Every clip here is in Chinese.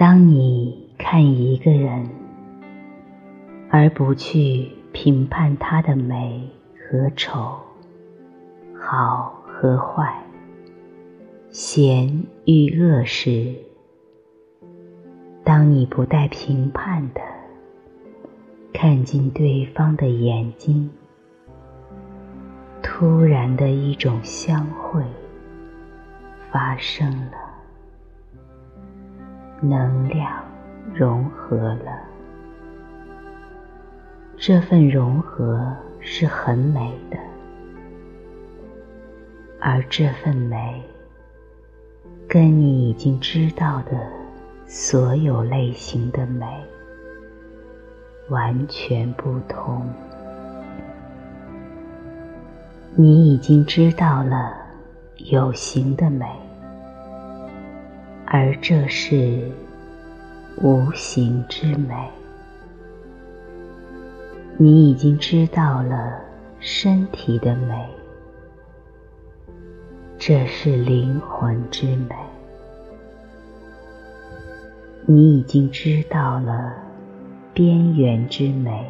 当你看一个人，而不去评判他的美和丑、好和坏、贤与恶时，当你不带评判的看进对方的眼睛，突然的一种相会发生了。能量融合了，这份融合是很美的，而这份美跟你已经知道的所有类型的美完全不同。你已经知道了有形的美。而这是无形之美，你已经知道了身体的美，这是灵魂之美，你已经知道了边缘之美，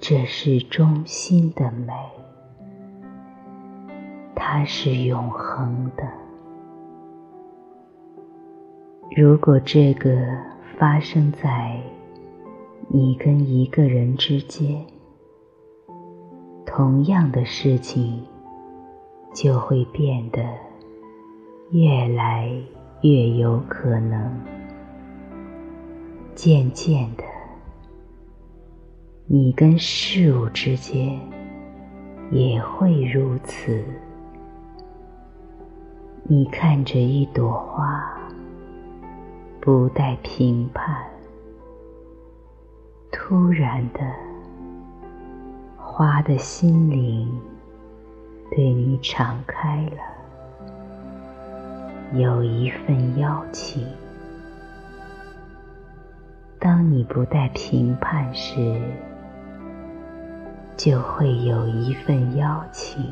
这是中心的美，它是永恒的。如果这个发生在你跟一个人之间，同样的事情就会变得越来越有可能。渐渐的，你跟事物之间也会如此。你看着一朵花。不带评判，突然的，花的心灵对你敞开了，有一份邀请。当你不带评判时，就会有一份邀请；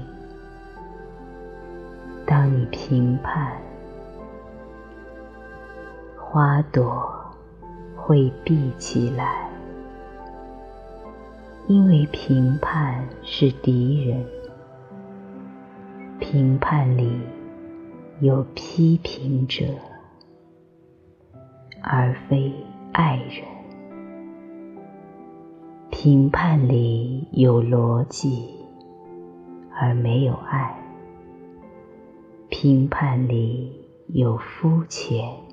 当你评判，花朵会闭起来，因为评判是敌人。评判里有批评者，而非爱人。评判里有逻辑，而没有爱。评判里有肤浅。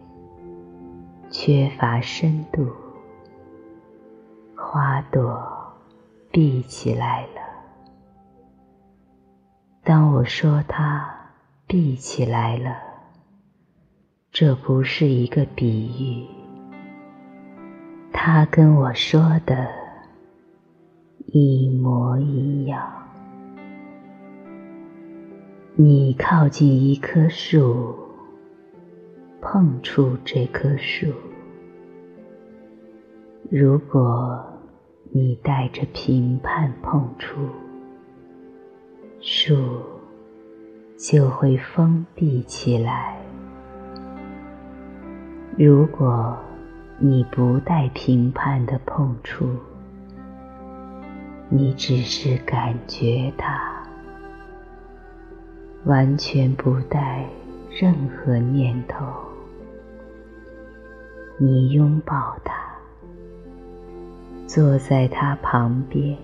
缺乏深度，花朵闭起来了。当我说它闭起来了，这不是一个比喻，它跟我说的一模一样。你靠近一棵树。碰触这棵树，如果你带着评判碰触，树就会封闭起来；如果你不带评判的碰触，你只是感觉它，完全不带任何念头。你拥抱他，坐在他旁边。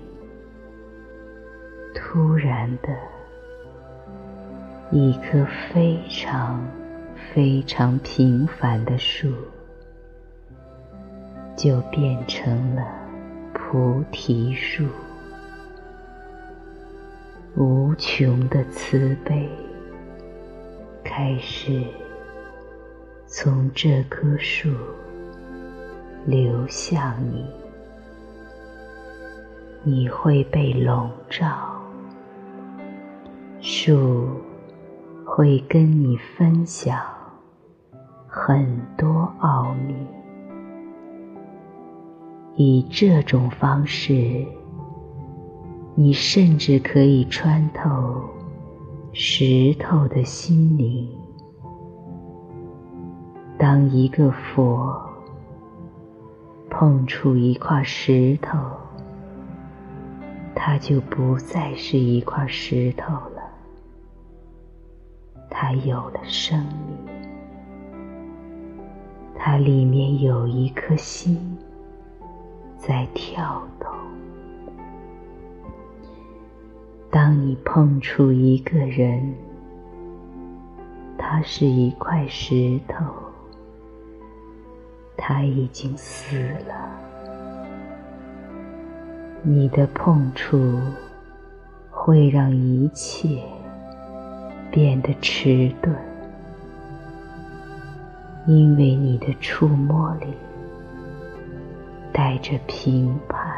突然的，一棵非常非常平凡的树，就变成了菩提树。无穷的慈悲开始。从这棵树流向你，你会被笼罩。树会跟你分享很多奥秘，以这种方式，你甚至可以穿透石头的心灵。当一个佛碰触一块石头，它就不再是一块石头了，它有了生命，它里面有一颗心在跳动。当你碰触一个人，他是一块石头，他已经死了。你的碰触会让一切变得迟钝，因为你的触摸里带着评判，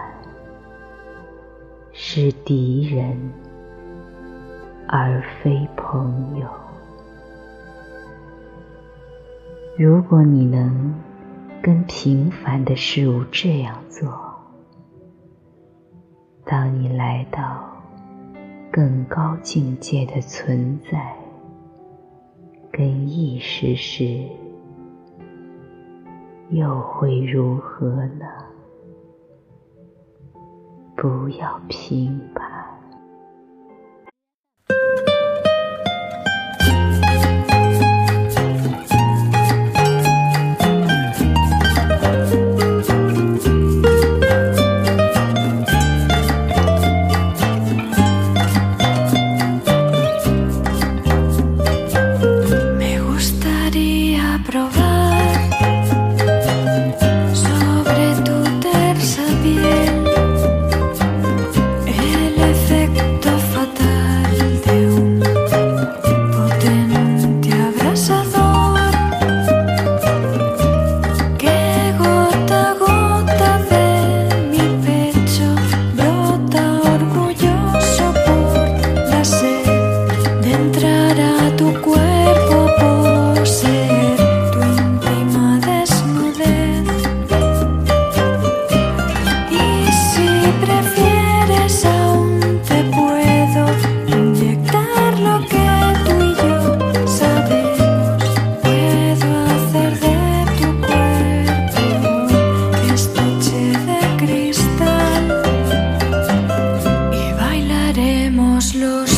是敌人而非朋友。如果你能跟平凡的事物这样做，当你来到更高境界的存在跟意识时，又会如何呢？不要评判。Schluss.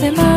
demás.